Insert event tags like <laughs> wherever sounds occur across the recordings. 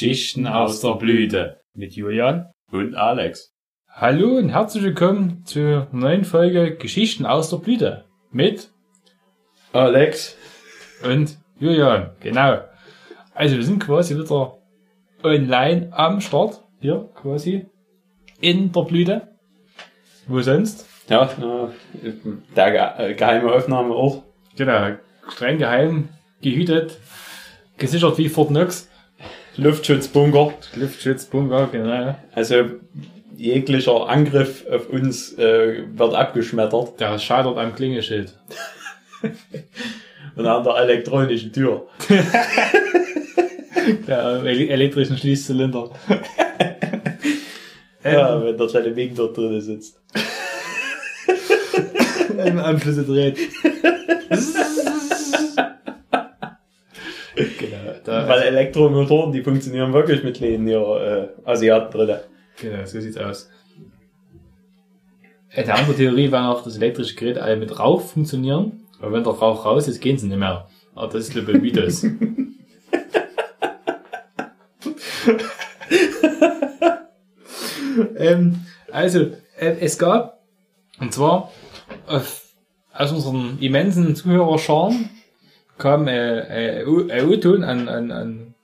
Geschichten aus der Blüte mit Julian Und Alex. Hallo und herzlich willkommen zur neuen Folge Geschichten aus der Blüte mit Alex. und Julian. Genau. Also wir sind quasi wieder online am Start. Hier quasi in der Blüte. Wo sonst? Ja, der äh, geheime Aufnahmeort. Genau. Streng geheim, gehütet, gesichert wie Fort Knox. Luftschutzbunker. Luftschutzbunker, genau. Also jeglicher Angriff auf uns äh, wird abgeschmettert. Der scheitert am Klingelschild. Und an der elektronischen Tür. <laughs> Der ele- elektrischen Schließzylinder. <laughs> Ja, wenn der kleine Wing dort drin sitzt. <laughs> Im Anschlüsse dreht. Da, Weil Elektromotoren, die funktionieren wirklich mit kleinen hier, äh, Asiaten drin. genau, so sieht's aus. Äh, Die andere Theorie war noch, dass elektrische Geräte alle mit Rauch funktionieren. Aber wenn der Rauch raus ist, gehen sie nicht mehr. Aber das ist glaube ich Mythos. <laughs> ähm, also, äh, es gab, und zwar auf, aus unseren immensen Zuhörerscharen kam äh, äh, O- ein O-Ton an, an, an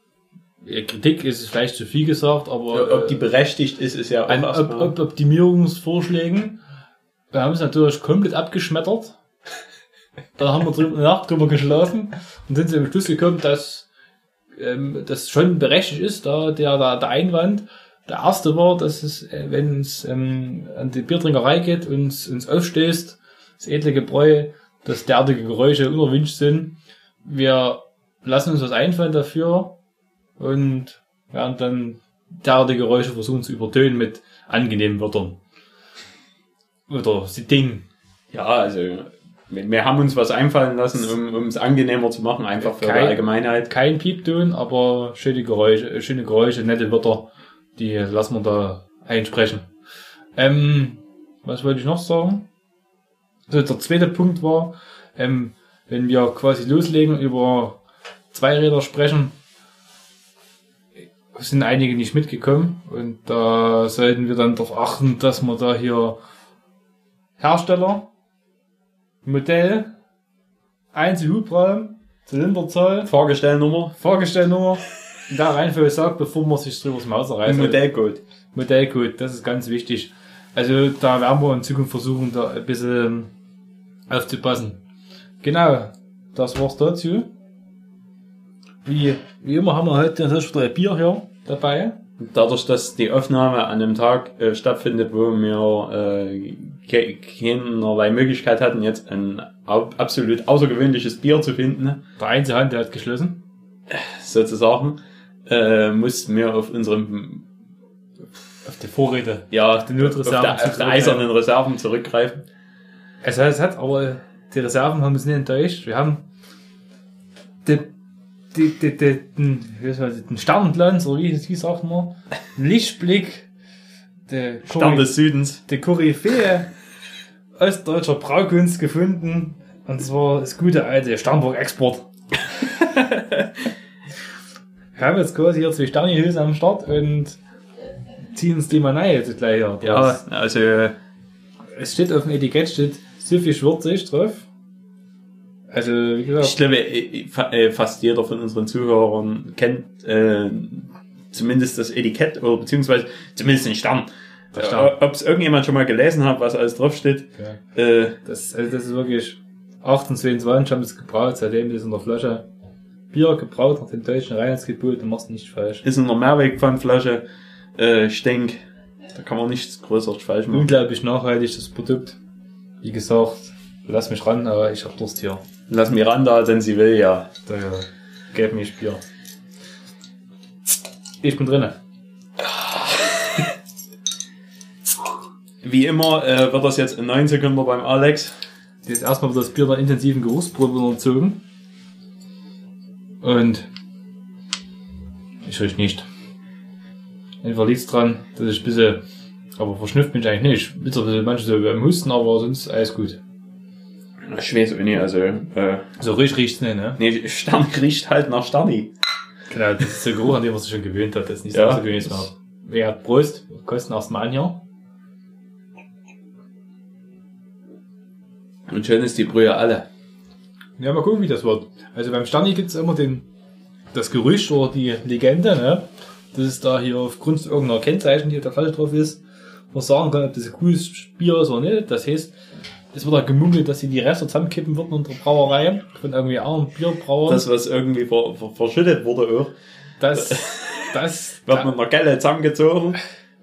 ja, Kritik ist es vielleicht zu viel gesagt, aber Ob die berechtigt ist, ist ja auch an erstmal- Op Optimierungsvorschlägen. Wir haben es natürlich komplett abgeschmettert. Da haben wir drüber, Nacht drüber geschlafen und sind zu dem Schluss gekommen, dass ähm, das schon berechtigt ist, da der, der, der Einwand. Der erste war, dass es, äh, wenn es ähm, an die Biertrinkerei geht und uns aufstößt, das edle Gebräu, dass derartige Geräusche unerwünscht sind. Wir lassen uns was einfallen dafür und werden dann derartige Geräusche versuchen zu übertönen mit angenehmen Wörtern. Oder Ding. Ja, also wir haben uns was einfallen lassen, um um es angenehmer zu machen, einfach für Kein- die Allgemeinheit. Kein Piepton, aber schöne Geräusche, schöne Geräusche, nette Wörter, die lassen wir da einsprechen. Ähm, was wollte ich noch sagen? Also der zweite Punkt war, ähm, wenn wir quasi loslegen über Zweiräder sprechen, sind einige nicht mitgekommen und da sollten wir dann darauf achten, dass wir da hier Hersteller, Modell, Einzelhubraum, Zylinderzahl, Fahrgestellnummer Fahrgestellnummer, in der Reihenfolge sagt, bevor man sich drüber das Maus reißt. Modellcode. Modellcode, das ist ganz wichtig. Also da werden wir in Zukunft versuchen, da ein bisschen aufzupassen. Genau, das war's dazu. Wie, wie immer haben wir heute natürlich wieder ein Bier hier dabei. Dadurch, dass die Aufnahme an einem Tag äh, stattfindet, wo wir äh, ke keinerlei Möglichkeit hatten, jetzt ein absolut außergewöhnliches Bier zu finden, Der Einzelhandel hat geschlossen. sozusagen, äh, mussten wir auf unserem, Auf die Vorräte. ja, die auf Notreserven der, auf der zurückgreifen. eisernen Reserven zurückgreifen. Hat, es hat aber die Reserven haben uns nicht enttäuscht. Wir haben die, die, die, die, den, den Sternenglanz, oder wie, wie sagt man, Lichtblick, der Stern des Südens. die Koryphäe ostdeutscher Braukunst gefunden. Und zwar das gute alte Sternburg Export. Wir <laughs> haben jetzt quasi hier zwei Sternihülsen am Start und ziehen uns die mal rein jetzt gleich hier. Ja, also äh, Es steht auf dem Etikett steht so viel Schwurzig drauf. Also, wie ich gesagt, glaube, äh, fa- äh, fast jeder von unseren Zuhörern kennt äh, zumindest das Etikett oder beziehungsweise zumindest den Stern. Äh, Ob es irgendjemand schon mal gelesen hat, was alles draufsteht. ja, Äh, das, also das ist wirklich 1822 haben wir es gebraut, seitdem ist in der Flasche Bier gebraut nach dem deutschen Reinheitsgebot, du machst nicht falsch. ist in einer Mehrwegpfandflasche. Äh, ich denke, da kann man nichts Größeres falsch machen. Unglaublich nachhaltig, das Produkt. Wie gesagt, lass mich ran, aber ich hab Durst hier. Lass Miranda, denn sie will ja. Daher, gib mir Bier. Ich bin drinnen. Wie immer äh, wird das jetzt in 9 Sekunden beim Alex. Jetzt erstmal wird das Bier der intensiven Geruchsprobe unterzogen. Und ich riech nicht. Einfach liegt's dran, dass ich ein bisschen, aber verschnüfft mich eigentlich nicht. Bitte ein bisschen manche so beim Husten, aber sonst alles gut. Ich weiß auch nicht, also, äh, So richtig riecht's nicht, ne? nee, Stern riecht halt nach Sterni. Genau, das ist der Geruch, an den man sich schon gewöhnt hat. Das ist nicht Ja. so gewöhnt. Wer hat Prost? Kosten erstmal an hier. Und schön ist die Brühe alle. Ja, mal gucken, wie das wird. Also beim Stani gibt's immer den, das Gerücht oder die Legende, ne? dass es da hier aufgrund irgendeiner Kennzeichen, die auf der Flasche drauf ist, man sagen kann, ob das ein cooles Bier ist oder nicht. Das heißt, es wird da gemunkelt, dass sie die Reste zusammenkippen würden in der Brauerei von irgendwie anderen Bierbrauern. Das, was irgendwie ver, ver, verschüttet wurde auch, das, <laughs> das, wird mit einer Gelle zusammengezogen.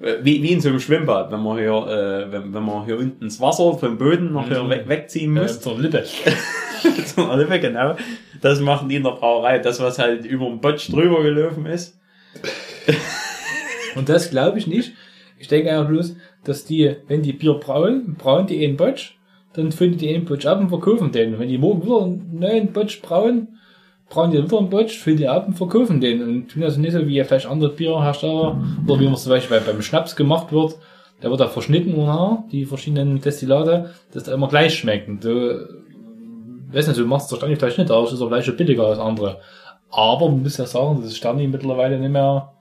Äh, Wie, wie in so einem Schwimmbad, wenn man hier, äh, wenn, wenn man hier unten das Wasser vom Boden noch hier Mhm. weg, wegziehen äh, muss. zur Lippe. <laughs> Zum Olive, genau. Das machen die in der Brauerei. Das, was halt über den Botsch drüber gelaufen ist. Und das glaube ich nicht. Ich denke einfach bloß, dass die, wenn die Bier brauen, brauen die einen Botsch, dann füllen die einen Botsch ab und verkaufen den. Und wenn die morgen wieder einen neuen Botsch brauen, brauen die wieder einen Botsch, füllen die ab und verkaufen den. Und tun das nicht so wie vielleicht andere Bierhersteller, oder wie man es zum Beispiel bei- beim Schnaps gemacht wird. Der wird da verschnitten, oder? die verschiedenen Destillate, dass der immer gleich schmeckt. Und du, weiß nicht, du machst der Stani vielleicht nicht, aber es ist auch schon billiger als andere. Aber man muss ja sagen, dass Stani mittlerweile nicht mehr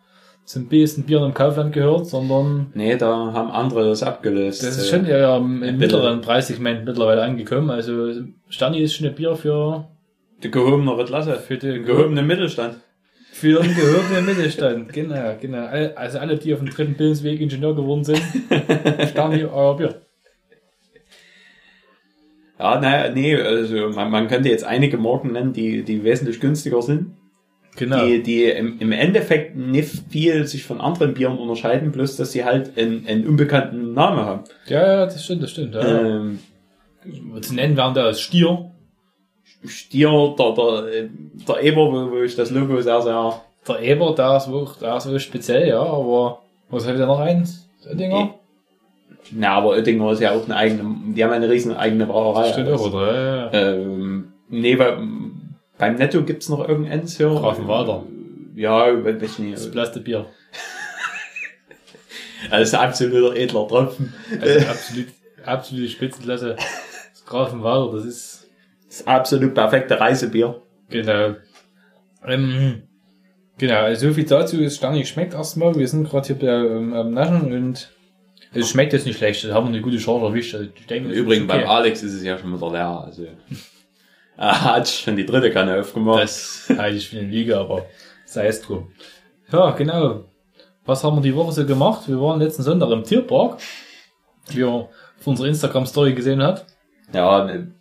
zum besten Bier im Kaufland gehört, sondern Nee, da haben andere das abgelöst. das ist Äh, schon ja im, im mittleren Preissegment mittlerweile angekommen. Also Stani ist schon ein Bier für, Die gehobenere Klasse. für den Gehobenen Mittelstand. für den gehobenen Mittelstand. <laughs> Genau, genau. All- Also alle, die auf dem dritten Bildungsweg Ingenieur geworden sind, <laughs> Stani euer Bier. Ja, naja, nee, also man, man könnte jetzt einige Marken nennen, die, die wesentlich günstiger sind. Genau. Die, die im, im Endeffekt nicht viel sich von anderen Bieren unterscheiden, bloß dass sie halt einen, einen unbekannten Namen haben. Ja, ja, das stimmt, das stimmt. Ja. Ähm, Zu nennen wären da das Stier, Stier, der, der, der Eber, wo, wo ich das Logo sehr, sehr der Eber, der ist wohl, der ist wohl speziell, ja, aber was hat der noch eins? Der Dinger? Na, aber Oettinger ist ja auch eine eigene, die haben eine riesen eigene Brauerei. Stimmt auch, oder? Ja, ja. Ähm, nee, bei, beim Netto gibt's noch irgendeins hier. Grafenwalder. Ja, weiß ich nicht. Das blaste Bier. Das <laughs> ist ein absoluter edler Tropfen. Also absolut, absolute Spitzenklasse. Das Grafenwalder, das ist, Das absolut perfekte Reisebier. genau. Ähm, genau, also so viel dazu, es schmeckt erstmal. Wir sind gerade hier bei, ähm, am Naschen und es schmeckt jetzt nicht schlecht. Da haben wir eine gute Chance erwischt. Also ich denke, das ist Übrigens, okay. beim Alex ist es ja schon wieder leer. Also, er hat schon die dritte Kanne aufgemacht. Das halte ich für eine Lüge, aber sei es drum. Ja, genau. Was haben wir die Woche so gemacht? Wir waren letzten Sonntag im Tierpark, wie ihr auf unserer Instagram-Story gesehen habt. ja, ne,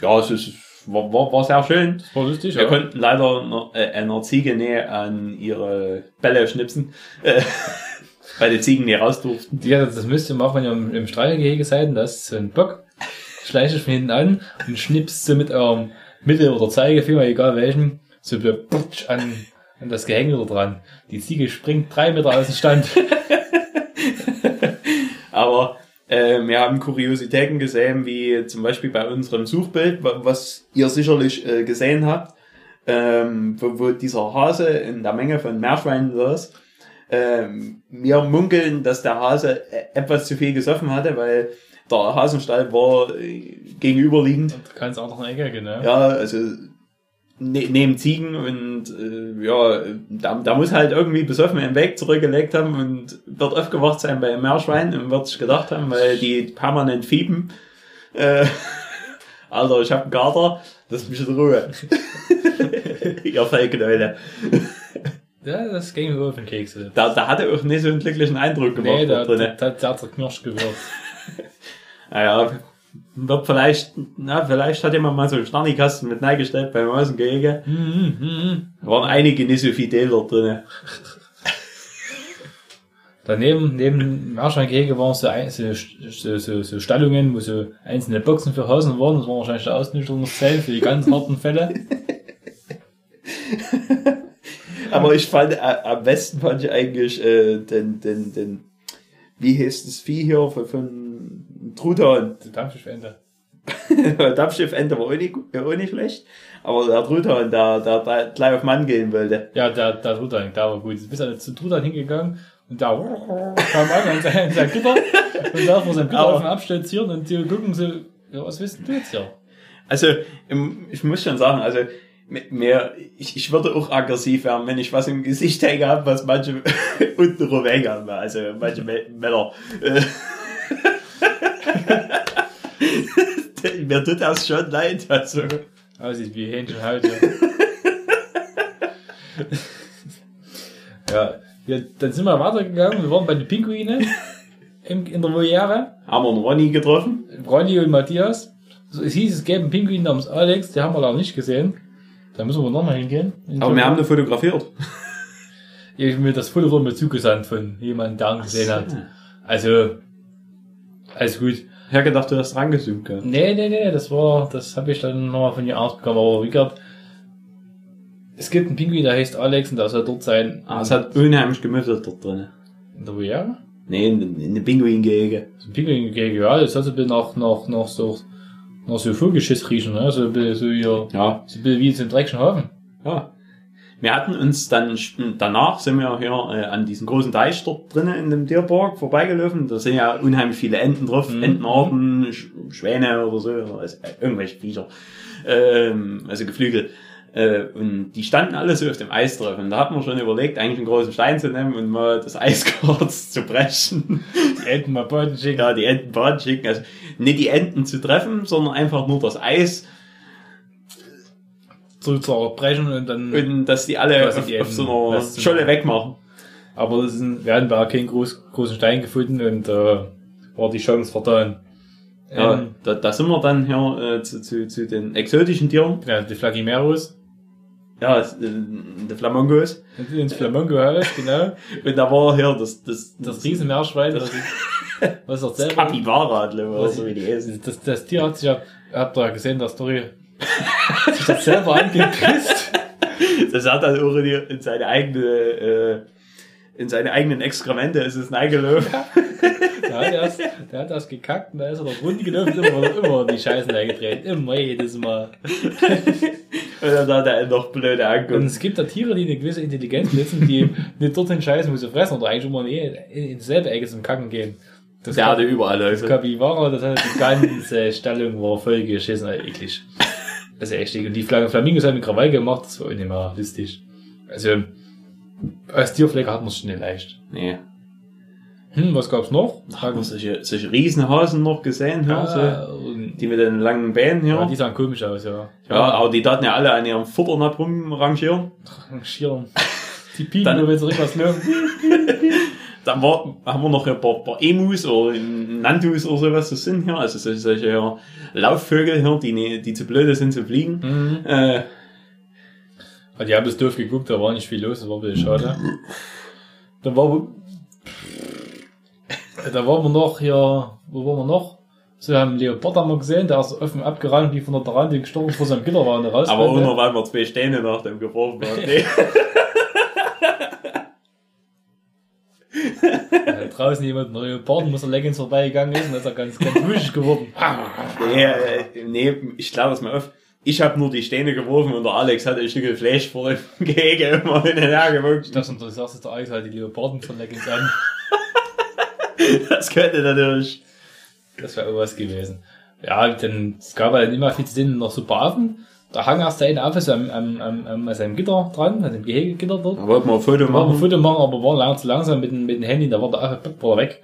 ja, es ist, war, war, war sehr schön. Das war lustig, Wir ja. konnten leider noch, äh, einer Ziege näher an ihre Bälle schnipsen, äh, <laughs> weil die Ziegen nicht raus durften. Ja, das müsst ihr machen, wenn ihr im, im Streichelgehege seid, und da ist ein Bock, schleicht euch von hinten an und schnippst so mit eurem Mittel- oder Zeigefinger, egal welchen, so putsch an, an das Gehänge da dran. Die Ziege springt drei Meter aus dem Stand. <laughs> Aber äh, wir haben Kuriositäten gesehen, wie zum Beispiel bei unserem Suchbild, wa- was ihr sicherlich äh, gesehen habt, ähm, wo, wo dieser Hase in der Menge von Meerschweinen saß. Ähm, wir munkeln, dass der Hase äh, etwas zu viel gesoffen hatte, weil der Hasenstall war äh, gegenüberliegend. Ganz auch noch eine Ecke, genau. Ja, also ne, neben Ziegen und äh, ja, da, da muss halt irgendwie besoffen einen Weg zurückgelegt haben und wird aufgewacht sein bei einem Meerschwein und wird sich gedacht haben, weil die permanent fiepen. Äh, <laughs> Alter, ich hab einen Kater, lass mich in Ruhe. <laughs> Ihr Fellknäule. Ja, das ging mir auf den Kekse. Da, da hatte auch nicht so einen glücklichen Eindruck gemacht Nee, da, da da, drinne. da, da hat er knirscht gewirkt. <laughs> Naja, wird vielleicht, na, vielleicht hat jemand mal so einen Schnarnikasten mit neigestellt beim Außengehege. Mhm, mhm. Da waren einige nicht so fidel da drinne. Daneben, neben dem Meerschweingehege waren so, so, so, so, so Stallungen, wo so einzelne Boxen für Hasen waren. Das war wahrscheinlich der Ausnüchterungszelt für die ganz harten Fälle. <laughs> Aber ich fand, äh, am besten fand ich eigentlich äh, den, den, den, wie heißt das Vieh hier von, von Truthahn? Die Dampfschiffende. <laughs> Dampfschiffente war auch nicht, auch nicht schlecht, aber der Truthahn, der, der, der gleich auf Mann gehen wollte. Ja, der, der Truthahn, der war gut. Du bist dann zu Truthahn hingegangen und da kam an an sein, sein Gitter und da vor seinem Gitter auf den abstürzieren und die gucken so, ja, was wissen du jetzt hier? Also, ich muss schon sagen, also, Mehr, ich, ich würde auch aggressiv werden, wenn ich was im Gesicht hängen habe, was manche <laughs> unten rum hängen haben. Also manche Mä- Männer. <laughs> <laughs> Mir tut das schon leid. Also. Aussieht wie Hähnchenhaut. <laughs> Ja. ja, ja, dann sind wir weitergegangen. Wir waren bei den Pinguinen im, in der Voliere. Haben wir einen Ronny getroffen? Ronny und Matthias. Es hieß, es gäbe einen Pinguin namens Alex, den haben wir leider nicht gesehen. Da müssen wir nochmal hingehen. Aber wir haben den fotografiert. <laughs> Ich hab mir das Foto wurde mir zugesandt von jemandem, der ihn gesehen hat. Also, alles gut. Ich habe gedacht, du hast rangezoomt. Gell? Nee, nee, nee, das war, das habe ich dann nochmal von ihr ausbekommen. Aber wie gesagt, es gibt einen Pinguin, der heißt Alex und der soll dort sein. Ah, es hat unheimlich gemüffelt dort drin. in der Voliere. Nee, in, in den Pinguingehege. So ein Pinguin gegen, ja, das hat so ein bisschen nach, nach, nach so, nach so Vogelschiss riechen, ne? So ein bisschen, so hier, Ja, so ein bisschen wie zum Dreckschen Hafen. ja. Wir hatten uns dann, danach sind wir hier äh, an diesem großen Teich dort drinnen in dem Tierpark vorbeigelaufen. Da sind ja unheimlich viele Enten drauf, Mhm. Entenarten, Sch Schwäne oder so, oder also, irgendwelche Viecher, ähm, also Geflügel. Äh, und die standen alle so auf dem Eis drauf. Und da hat man schon überlegt, eigentlich einen großen Stein zu nehmen und mal das Eis <laughs> kurz zu brechen. Die Enten mal Boden schicken. ja, die Enten baden schicken. Also nicht die Enten zu treffen, sondern einfach nur das Eis zu zerbrechen und dann, und dass die alle auf, die auf so einer Scholle wegmachen. aber es sind, wir hatten da keinen groß, großen Stein gefunden und, äh, war die Chance vertan. Ja, Ähm, da, da sind wir dann hier äh, zu, zu, zu den exotischen Tieren. ja, die Flagimeros. Ja, äh, der Flamingos. Und ins Flamongo-Haus, genau. <laughs> Und da war hier das, das, Das Riesenmeerschwein, Das- <laughs> was er das selber, Capybara, glaube ich, so wie die das, das, das Tier hat sich ja, habt ihr ja gesehen, der Story, sich das selber angepisst. <laughs> Das hat dann auch in, in seine eigene, äh, in seine eigenen Exkremente ist es eingelaufen. Der hat das, der hat das gekackt und da ist er doch runter gelaufen, immer, immer die Scheißen eingedreht. Immer jedes Mal. <laughs> Und dann hat er noch blöde Und angeguckt. es gibt da Tiere, die eine gewisse Intelligenz besitzen, die nicht dorthin scheißen, wo sie fressen, oder eigentlich immer in, in dieselbe Ecke zum Kacken gehen. Das Der hatte überall Das Läufe. Capybara, das hat die ganze Stellung war voll geschissen, eklig. Das ist echt. Und die Fla- Flamingos haben mit Krawall gemacht, das war auch nicht mehr lustig. Also, als Tierpfleger hat man es schon nicht leicht. Nee. Hm, was gab's noch? Haben wir solche, solche Riesenhasen noch gesehen, ja, so, Ah, und, die mit den langen Beinen hier. ja, Ja, die sahen komisch aus, ja. aber die daten ja alle an ihrem Futternapf rumrangieren. Rangieren. <laughs> Die piepen Dann- wenn sie irgendwas löwen. <laughs> Dann war, haben wir noch ein paar, paar Emus oder Nantus oder sowas das sind hier. Also solche, solche hier Laufvögel hier, die, ne- die zu blöde sind zu fliegen. Mhm. Äh, die haben das doof geguckt, da war nicht viel los, das war ein bisschen schade. Dann war, da waren wir noch hier, wo waren wir noch? So, wir haben Leopard haben wir gesehen, der ist offen abgerannt, wie von der Tarantel gestorben vor seinem Gitter war und raus. aber auch nur, weil wir zwei Steine nach dem geworfen haben. <laughs> Nee. Äh, draußen jemand mit Leoparden, muss er Leggings vorbeigegangen ist und dann ist er ganz, ganz wuschig geworden. nee, äh, nee, ich glaube es mal auf. Ich habe nur die Steine geworfen und der Alex hat ein Stück Fleisch vor dem Gehege immer hin und her Ich gewunken. dachte, du sagst jetzt der Alex halt die Leoparden von Leggings an. <laughs> Das könnte natürlich. Das wäre irgendwas gewesen. Ja, denn es gab halt immer viel zu sehen, noch so Basen. Da hang erst der eine Affe so am, am, am, am, an seinem Gitter dran, an dem Gehegegitter dort. Da wollten wir ein Foto Da wollten ein machen. Foto machen, aber war lang zu langsam mit dem, mit dem Handy, da war der Affe war weg.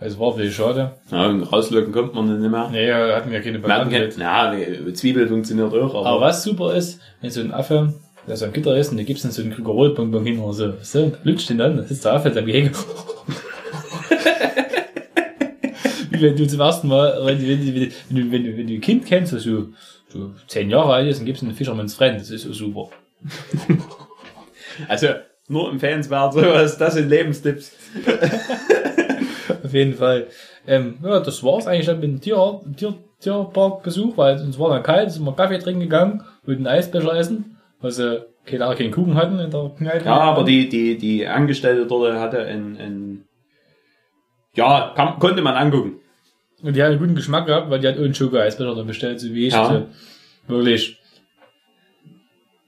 Also war viel schade. Ja, und rauslöcken kommt man nicht mehr. Nee, hatten wir keine Banane. ja, Zwiebel funktioniert auch, aber, Aber was super ist, wenn so ein Affe, der so am Gitter ist und da gibt's dann so einen Krügerolbonbon hin oder so, so, und lutscht den dann, da sitzt der Affe in seinem Gehege. <laughs> Wenn du zum ersten Mal, wenn, du- wenn, wenn, du- wenn, du- wenn du ein Kind kennst, das so, so zehn Jahre alt ist, dann gibst du einen Fisherman's Friend, das ist so super. <laughs> also nur empfehlenswert, sowas, das sind Lebenstipps. <laughs> Auf jeden Fall. Ähm, ja, das war's eigentlich dann mit dem Tier, Tier, Tierparkbesuch, weil uns war dann kalt, sind wir Kaffee trinken gegangen, wollten Eisbecher essen, weil sie keine, keinen Kuchen hatten in der Kneipe. Ja, aber die, die, die Angestellte dort hatte ein, ein ja, kann, konnte man angucken. Und die hat einen guten Geschmack gehabt, weil die hat einen Schoko-Eisbecher dann bestellt, so wie ich. Ja. Also, wirklich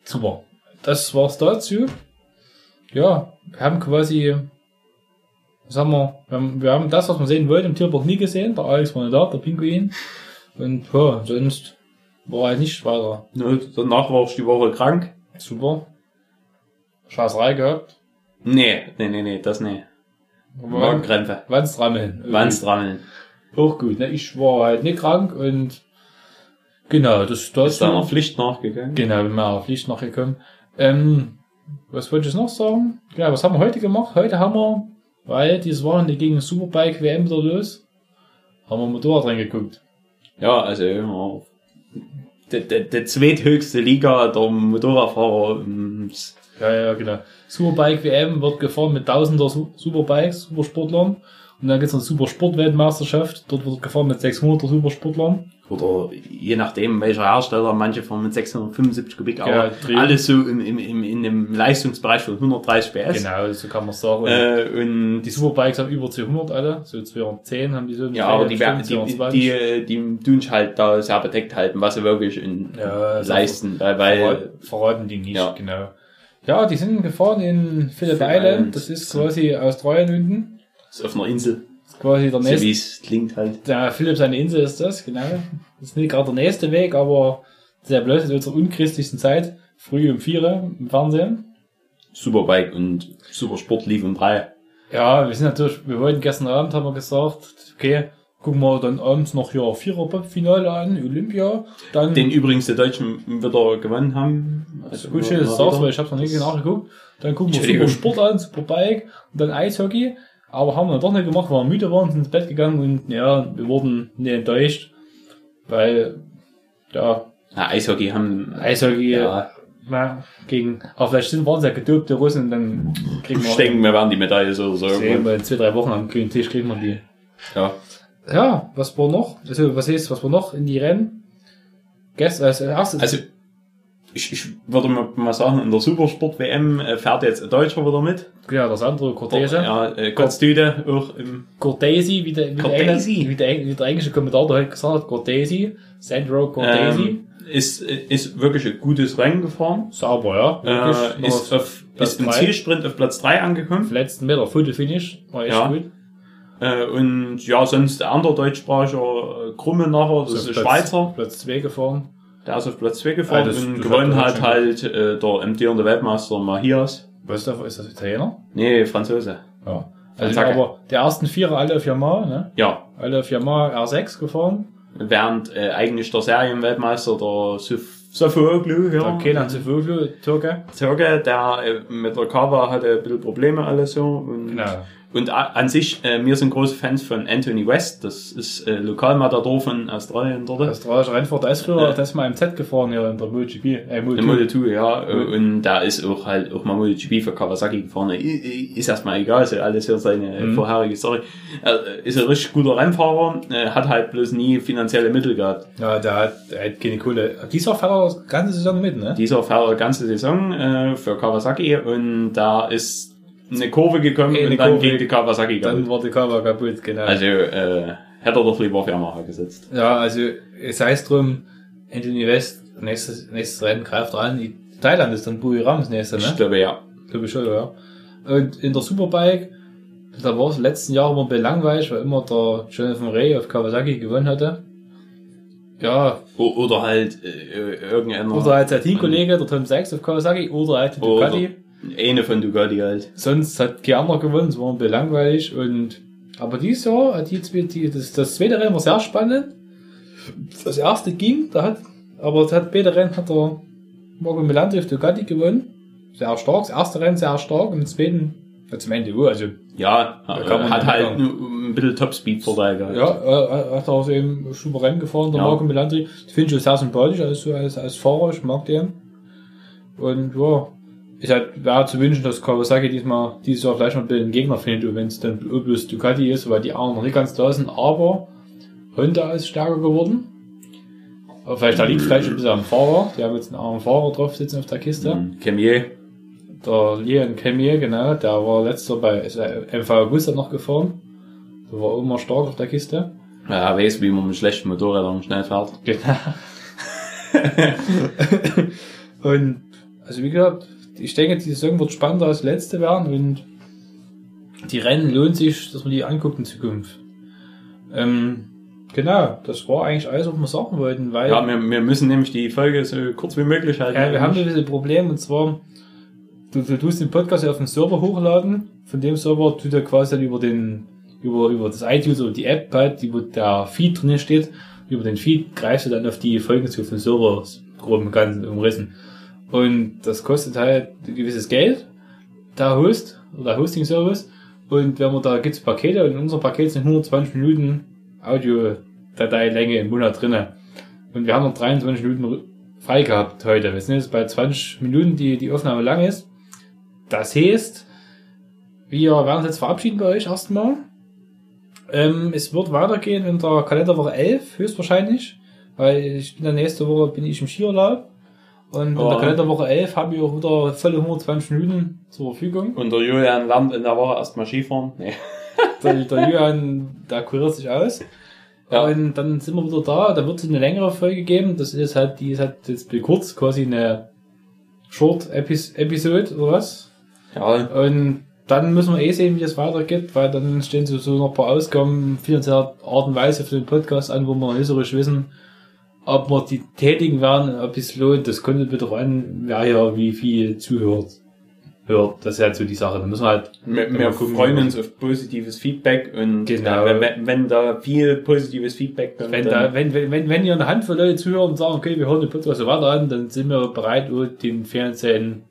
super. Das war's dazu. Ja, wir haben quasi, was haben wir, wir haben, wir haben das, was wir sehen wollten, im Tierpark nie gesehen. Der Alex war nicht da, der Pinguin. Und ja, sonst war halt nicht weiter. Ne, danach war ich die Woche krank. Super. Scheißerei gehabt. Nee, nee, nee, nee, das nee. Magenkrämpfe. Wandstrammeln. Wandstrammeln. Auch gut, ne? Ich war halt nicht krank und genau, das, das Ist deiner Pflicht nachgegangen? Genau, bin auf Pflicht nachgekommen. Ähm, was wollte ich noch sagen? Genau, was haben wir heute gemacht? Heute haben wir, weil dieses Wochenende gegen Superbike WM wieder los, haben wir Motorrad reingeguckt. Ja, also ja, die, die, die zweithöchste Liga der Motorradfahrer. ähm, Ja, ja, genau. Superbike WM wird gefahren mit tausender Su- Superbikes, Supersportlern. Und dann gibt's noch eine Supersportweltmeisterschaft. Dort wird gefahren mit 600er Supersportlern. Oder je nachdem, welcher Hersteller, manche fahren mit 675 Kubik, aber Ja, alles so im, im, im, in dem Leistungsbereich von 130 PS. Genau, so kann man sagen. Äh, und die Superbikes haben über 200 alle, so 210 haben die so. ja, aber die, werden- die, 220. die, die, die tun halt da sehr bedeckt halten, was sie wirklich in, Ja, also leisten, weil, weil Verrat- verraten die nicht, Ja. genau. Ja, die sind gefahren in Phillip Island, das ist quasi Australien unten. ist auf einer Insel, Das ist quasi der so nächste, wie es klingt halt. der Philipp seine Insel ist das, genau. Das ist nicht gerade der nächste Weg, aber sehr blöd in unserer unchristlichsten Zeit, früh um vier im Fernsehen. Superbike und Supersport lief um drei. Ja, wir sind natürlich, wir wollten gestern Abend, haben wir gesagt, okay, gucken wir dann abends noch hier Vierer-Pop-Finale an, Olympia, dann Den übrigens die Deutschen wieder gewonnen haben. Also gut, schön, dass du sagst, weil ich habe noch nicht nachgeguckt. Dann gucken wir. Super Sport an, Super Bike und dann Eishockey. Aber haben wir doch nicht gemacht, weil wir müde waren, sind ins Bett gegangen und ja, wir wurden nicht enttäuscht, weil ja, Ja, Eishockey haben Eishockey ja, ja, gegen, aber vielleicht sind waren es ja gedopte Russen und dann kriegen wir ich denke, wir werden die Medaille so oder so. sehen in zwei, drei Wochen am grünen Tisch kriegen wir die. Ja. Ja, was war noch? Also, was ist, was war noch in die Rennen? Gestern, als erstes, Also, ich, ich würde mal, sagen, in der Supersport-WM äh, fährt jetzt ein Deutscher wieder mit. ja, das andere Cortese. Ja, äh, Kotztüte auch im Cortesi, wie der, wie, der, Cortesi. Engl- wie, der, wie der englische Kommentator heute gesagt hat, Cortesi, Sandro Cortesi. ähm, ist, ist wirklich ein gutes Rennen gefahren. Sauber, ja. Äh, ist, auf, ist im. Zielsprint auf Platz 3 angekommen. letzten Meter Fotofinish, war echt Ja. gut. Äh, und ja, sonst der andere deutschsprachiger äh, Krummenacher, das ist ein Platz, Schweizer, Platz 2 gefahren. der ist auf Platz 2 gefahren Ah, das- und das gewonnen hat- das halt äh, der amtierende Weltmeister Mahias. Was ist das, ist das Italiener? Nee, Franzose. Ja. Also, aber der ersten Vierer alle auf Yamaha, ne? Ja, Alle auf Yamaha R6 gefahren. während äh, eigentlich der Serienweltmeister der Sof- Sofooglu, ja, Der Kenan Zefoglu, Türke. Türke, der äh, mit der Kawa hatte ein bisschen Probleme alles so. Und, Genau. Und an sich, äh, wir sind große Fans von Anthony West, das ist äh, Lokalmatador von Australien dort. Australischer Rennfahrer, der ist früher, Ja. der ist mal im Z gefahren hier in der MotoGP. Äh, Der Moto2. Model 2, ja, äh, Mhm. und da ist auch halt auch mal MotoGP für Kawasaki gefahren. Ist erstmal egal, ist ja alles hier seine Mhm. vorherige Story. Er ist ein richtig guter Rennfahrer, äh, hat halt bloß nie finanzielle Mittel gehabt. Ja, der hat, der hat keine Kohle. Dieser fährt er das ganze Saison mit, ne? Dieser fährt die ganze Saison äh, für Kawasaki und da ist eine Kurve gekommen Eine und dann Kurve, ging die Kawasaki Dann kaputt. war die Kamera kaputt, genau. Also äh, hätte er doch lieber auf Yamaha gesetzt. ja, also es heißt drum, Anthony West, nächstes, nächstes Rennen greift er an. In Thailand ist dann Bui Rams nächste, Ich ne? glaube ja. Glaube ich schon, ja. Und in der Superbike, da war es letzten Jahr immer belangweilig, weil immer der Jonathan Ray auf Kawasaki gewonnen hatte. Ja, O oder halt äh, irgendeiner. oder halt sein Teamkollege, der Tom Sachs auf Kawasaki, oder halt Oder Ducati. Eine von Ducati halt. Sonst hat anderer gewonnen, es war belangweilig und aber dieses Jahr hat die, zwei- die das, das zweite Rennen war sehr spannend. Das erste ging, da hat, aber das hat beide Rennen hat der Marco Melandri auf Ducati gewonnen. Sehr stark, das erste Rennen sehr stark und im zweiten, ja, zum Ende, also Ja, äh, hat halt ein, ein bisschen Topspeed-Vorteil gehabt. ja, äh, hat er auch eben souverän gefahren, der Ja. Marco Melandri. Das finde ich auch sehr sympathisch als, als, als Fahrer, ich mag den. Und ja, ist halt, wäre zu wünschen, dass Kawasaki diesmal, dieses Jahr vielleicht mal ein bisschen einen Gegner findet, wenn es dann bloß Ducati ist, weil die anderen noch nicht ganz da sind, aber Honda ist stärker geworden. Aber vielleicht da liegt vielleicht ein bisschen am Fahrer, die haben jetzt einen armen Fahrer drauf sitzen auf der Kiste. Mhm. Kemier. Der Leon Kemier, genau, der war letzter bei äh, MV August noch gefahren. Der war immer stark auf der Kiste. Ja, er weiß, wie man mit schlechten Motorrädern schnell fährt. Genau. <laughs> und also wie gesagt, ich denke, die Saison wird spannender als letzte werden und die Rennen lohnt sich, dass man die anguckt in Zukunft. Ähm, Genau, das war eigentlich alles, was wir sagen wollten, weil Ja, wir, wir müssen nämlich die Folge so kurz wie möglich halten. ja, wir haben ein bisschen Problem und zwar, du, du tust den Podcast auf den Server hochladen, von dem Server tut er quasi dann über den, über, über das iTunes oder die App halt, die, wo der Feed drin steht, über den Feed greifst du dann auf die Folgen zu auf den Server, grob im Ganzen umrissen. Und das kostet halt ein gewisses Geld, der Host oder der Hosting-Service. Und wenn man da gibt's Pakete und in unserem Paket sind 120 Minuten Audio-Dateilänge im Monat drinne. Und wir haben noch 23 Minuten frei gehabt heute. Wir sind jetzt bei 20 Minuten, die die Aufnahme lang ist. Das heißt, wir werden uns jetzt verabschieden bei euch erstmal. Ähm, es wird weitergehen in der Kalenderwoche 11, höchstwahrscheinlich. Weil ich bin der nächste Woche bin ich im Skiurlaub. Und in Ja. der Kalenderwoche 11 haben wir auch wieder volle 120 Minuten zur Verfügung. Und der Julian lernt in der Woche erstmal Skifahren. Nee. <laughs> Der, der Julian, der kuriert sich aus. Ja. Und dann sind wir wieder da. Da wird es eine längere Folge geben. Das ist halt, die ist halt jetzt kurz, quasi eine Short-Episode oder was. Ja, Und dann müssen wir eh sehen, wie es weitergeht, weil dann stehen so, noch ein paar Ausgaben finanzieller Art und Weise für den Podcast an, wo wir noch nicht so richtig wissen, ob wir die tätigen werden, ob es lohnt. Das kommt bitte an, wer ja wie viel zuhört. Hört. Das ist halt so die Sache. Da müssen wir halt wir, wir freuen uns auf positives Feedback und Genau. äh, wenn, wenn da viel positives Feedback kommt, Wenn, dann, da, wenn, wenn, wenn, wenn ihr eine Handvoll Leute zuhören und sagen, okay, wir hören den Podcast so weiter an, dann sind wir bereit, den finanziellen,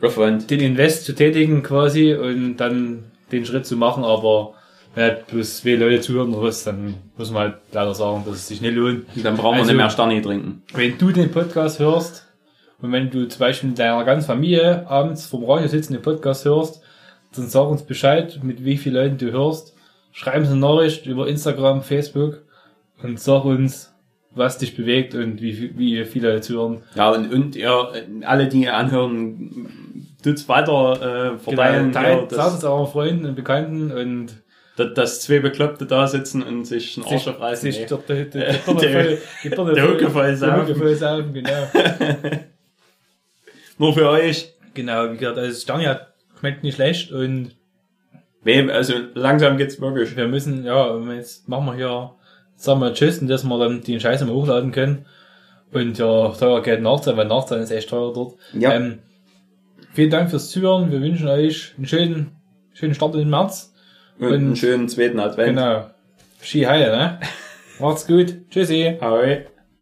Aufwand. den Invest zu tätigen quasi und dann den Schritt zu machen, aber wenn halt bloß zwei Leute zuhören oder was, dann muss man halt leider sagen, dass es sich nicht lohnt. Dann brauchen wir Also- nicht mehr Sterne trinken. Wenn du den Podcast hörst und wenn du zum Beispiel mit deiner ganzen Familie abends vom Radio sitzen den Podcast hörst, dann sag uns Bescheid, mit wie vielen Leuten du hörst. Schreib uns eine Nachricht über Instagram, Facebook und sag uns, was dich bewegt und wie, wie viele Leute zuhören. Ja, und, und ihr, alle, die ihr anhören, tut's weiter äh, verteilen. Genau, teilt, sagt es euren Freunden und Bekannten und dass, zwei Bekloppte da sitzen und sich einen Arsch aufreißen. sich Der- der der <laughs> voll saufen, genau. <laughs> Nur für euch. genau, wie gesagt, also das Stanja schmeckt nicht schlecht und Wem, also langsam geht's wirklich. wir müssen, ja, jetzt machen wir hier, sagen wir Tschüss, und dass wir dann die Scheiße mal hochladen können. Und ja, teuer Geld nachzahlen, weil nachzahlen ist echt teuer dort. Ja. Ähm, vielen Dank fürs Zuhören. Wir wünschen euch einen schönen, schönen Start in den März. Und einen schönen zweiten Advent. Genau. Ski heil, ne? <laughs> Macht's gut. Tschüssi. Ahoi.